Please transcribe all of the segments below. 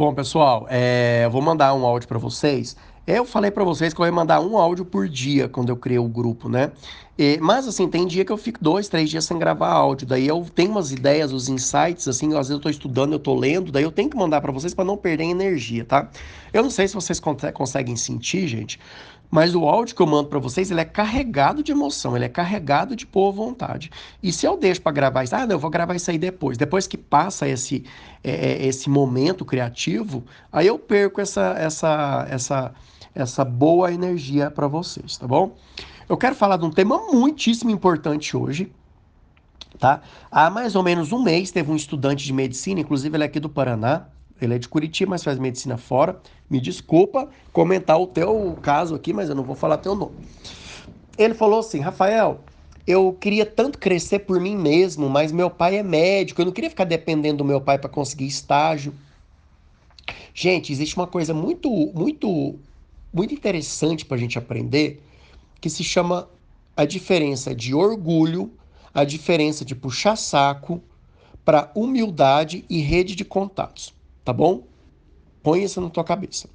Bom, pessoal, é, eu vou mandar um áudio para vocês. Eu falei para vocês que eu ia mandar um áudio por dia quando eu criei o grupo, né? E, mas assim, tem dia que eu fico dois, três dias sem gravar áudio. Daí eu tenho umas ideias, os insights, assim, às vezes eu tô estudando, eu tô lendo, daí eu tenho que mandar para vocês para não perder energia, tá? Eu não sei se vocês conseguem sentir, gente, mas o áudio que eu mando para vocês, ele é carregado de emoção, ele é carregado de boa vontade. E se eu deixo para gravar isso, ah, não, eu vou gravar isso aí depois. Depois que passa esse, é, é, esse momento criativo, aí eu perco essa, essa, essa, essa boa energia para vocês, tá bom? Eu quero falar de um tema muitíssimo importante hoje, tá? Há mais ou menos um mês teve um estudante de medicina, inclusive ele é aqui do Paraná, ele é de Curitiba, mas faz medicina fora. Me desculpa comentar o teu caso aqui, mas eu não vou falar teu nome. Ele falou assim, Rafael, eu queria tanto crescer por mim mesmo, mas meu pai é médico, eu não queria ficar dependendo do meu pai para conseguir estágio. Gente, existe uma coisa muito, muito, muito interessante para a gente aprender que se chama a diferença de orgulho, a diferença de puxar saco para humildade e rede de contatos, tá bom? Põe isso na tua cabeça.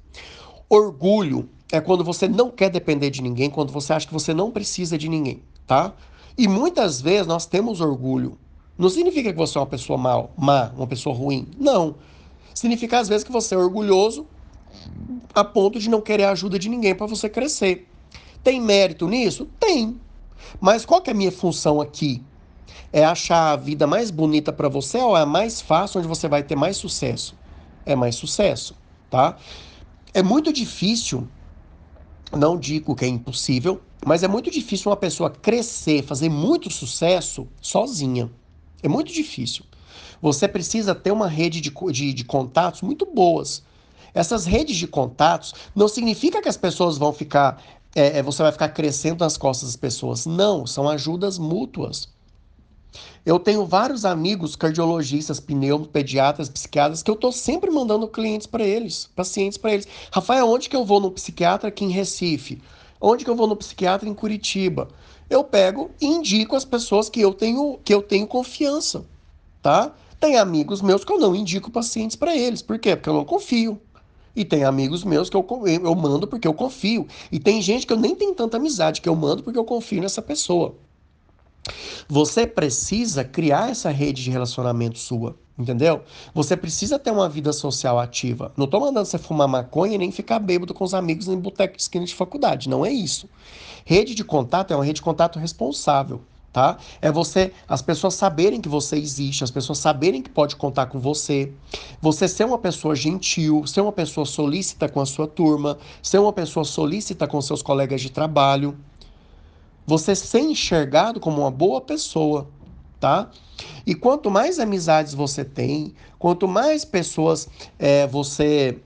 Orgulho é quando você não quer depender de ninguém, quando você acha que você não precisa de ninguém, tá? E muitas vezes nós temos orgulho. Não significa que você é uma pessoa mal, má, uma pessoa ruim. Não. Significa às vezes que você é orgulhoso a ponto de não querer a ajuda de ninguém para você crescer. Tem mérito nisso? Tem. Mas qual que é a minha função aqui? É achar a vida mais bonita para você ou é a mais fácil onde você vai ter mais sucesso? É mais sucesso, tá? É muito difícil, não digo que é impossível, mas é muito difícil uma pessoa crescer, fazer muito sucesso sozinha. É muito difícil. Você precisa ter uma rede de, de, de contatos muito boas. Essas redes de contatos não significa que as pessoas vão ficar é, é, você vai ficar crescendo nas costas das pessoas. Não, são ajudas mútuas. Eu tenho vários amigos cardiologistas, pneumos, pediatras, psiquiatras que eu estou sempre mandando clientes para eles, pacientes para eles. Rafael, onde que eu vou no psiquiatra aqui em Recife? Onde que eu vou no psiquiatra em Curitiba? Eu pego e indico as pessoas que eu tenho que eu tenho confiança, tá? Tem amigos meus que eu não indico pacientes para eles. Por quê? Porque eu não confio. E tem amigos meus que eu, eu mando porque eu confio. E tem gente que eu nem tenho tanta amizade, que eu mando porque eu confio nessa pessoa. Você precisa criar essa rede de relacionamento sua, entendeu? Você precisa ter uma vida social ativa. Não estou mandando você fumar maconha nem ficar bêbado com os amigos em boteco de esquina de faculdade. Não é isso. Rede de contato é uma rede de contato responsável tá? É você, as pessoas saberem que você existe, as pessoas saberem que pode contar com você. Você ser uma pessoa gentil, ser uma pessoa solícita com a sua turma, ser uma pessoa solícita com seus colegas de trabalho. Você ser enxergado como uma boa pessoa, tá? E quanto mais amizades você tem, quanto mais pessoas é, você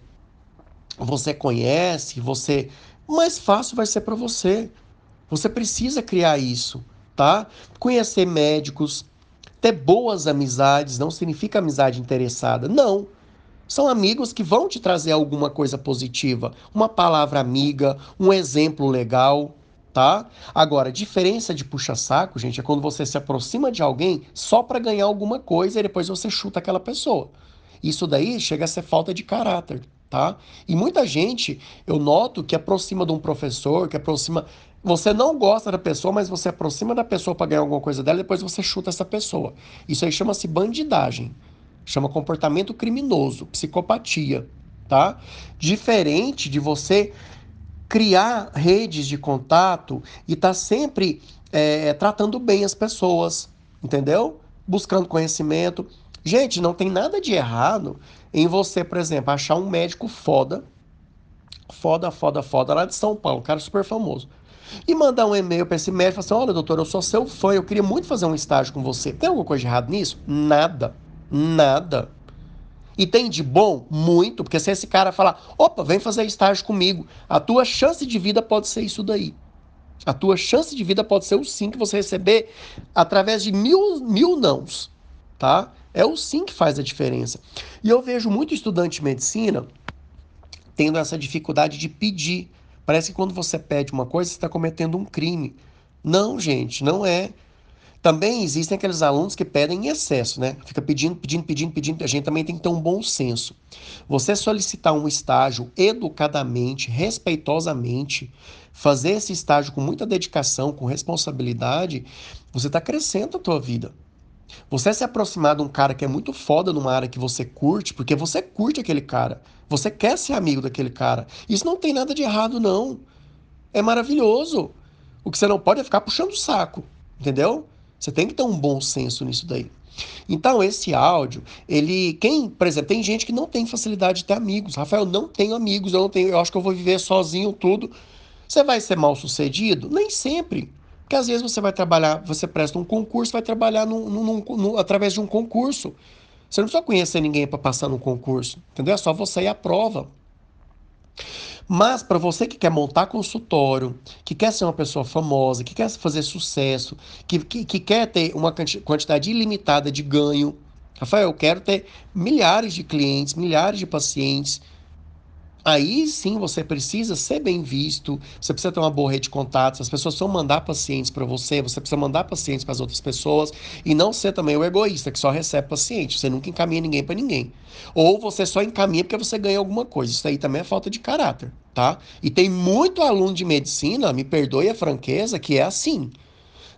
você conhece, você mais fácil vai ser para você. Você precisa criar isso tá? Conhecer médicos, ter boas amizades, não significa amizade interessada, não. São amigos que vão te trazer alguma coisa positiva, uma palavra amiga, um exemplo legal, tá? Agora, diferença de puxa-saco, gente, é quando você se aproxima de alguém só para ganhar alguma coisa e depois você chuta aquela pessoa. Isso daí chega a ser falta de caráter, tá? E muita gente, eu noto que aproxima de um professor, que aproxima você não gosta da pessoa, mas você aproxima da pessoa para ganhar alguma coisa dela e depois você chuta essa pessoa. Isso aí chama-se bandidagem. Chama comportamento criminoso, psicopatia, tá? Diferente de você criar redes de contato e estar tá sempre é, tratando bem as pessoas, entendeu? Buscando conhecimento. Gente, não tem nada de errado em você, por exemplo, achar um médico foda, foda, foda, foda, lá de São Paulo, um cara super famoso e mandar um e-mail para esse médico e falar assim: olha, doutor, eu sou seu fã, eu queria muito fazer um estágio com você. Tem alguma coisa de errado nisso? Nada. Nada. E tem de bom? Muito, porque se esse cara falar, opa, vem fazer estágio comigo, a tua chance de vida pode ser isso daí. A tua chance de vida pode ser o sim que você receber através de mil, mil nãos, tá? É o sim que faz a diferença. E eu vejo muito estudante de medicina tendo essa dificuldade de pedir Parece que quando você pede uma coisa, você está cometendo um crime. Não, gente, não é. Também existem aqueles alunos que pedem em excesso, né? Fica pedindo, pedindo, pedindo, pedindo. A gente também tem que ter um bom senso. Você solicitar um estágio educadamente, respeitosamente, fazer esse estágio com muita dedicação, com responsabilidade, você está crescendo a tua vida. Você se aproximar de um cara que é muito foda numa área que você curte, porque você curte aquele cara. Você quer ser amigo daquele cara. Isso não tem nada de errado, não. É maravilhoso. O que você não pode é ficar puxando o saco, entendeu? Você tem que ter um bom senso nisso daí. Então, esse áudio, ele. Quem, por exemplo, tem gente que não tem facilidade de ter amigos. Rafael, não tenho amigos, eu não tenho, eu acho que eu vou viver sozinho tudo. Você vai ser mal sucedido? Nem sempre. Porque às vezes você vai trabalhar, você presta um concurso, vai trabalhar num, num, num, através de um concurso. Você não precisa conhecer ninguém para passar no concurso, entendeu? É só você ir à prova. Mas para você que quer montar consultório, que quer ser uma pessoa famosa, que quer fazer sucesso, que, que, que quer ter uma quantidade ilimitada de ganho, Rafael, eu quero ter milhares de clientes, milhares de pacientes, Aí sim você precisa ser bem visto, você precisa ter uma boa rede de contatos, as pessoas precisam mandar pacientes para você, você precisa mandar pacientes para as outras pessoas e não ser também o egoísta que só recebe paciente, você nunca encaminha ninguém para ninguém. Ou você só encaminha porque você ganha alguma coisa, isso aí também é falta de caráter, tá? E tem muito aluno de medicina, me perdoe a franqueza, que é assim.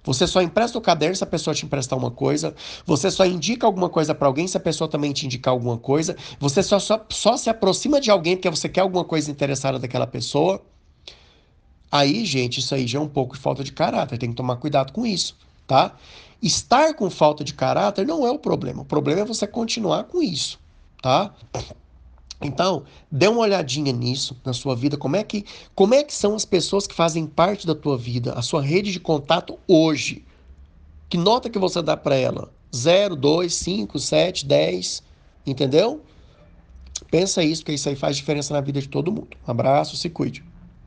Você só empresta o caderno se a pessoa te emprestar uma coisa. Você só indica alguma coisa para alguém se a pessoa também te indicar alguma coisa. Você só, só, só se aproxima de alguém porque você quer alguma coisa interessada daquela pessoa. Aí, gente, isso aí já é um pouco de falta de caráter. Tem que tomar cuidado com isso, tá? Estar com falta de caráter não é o problema. O problema é você continuar com isso, tá? Então, dê uma olhadinha nisso na sua vida, como é que como é que são as pessoas que fazem parte da tua vida, a sua rede de contato hoje. Que nota que você dá para ela? 0, 2, 5, 7, 10, entendeu? Pensa isso, porque isso aí faz diferença na vida de todo mundo. Um abraço, se cuide.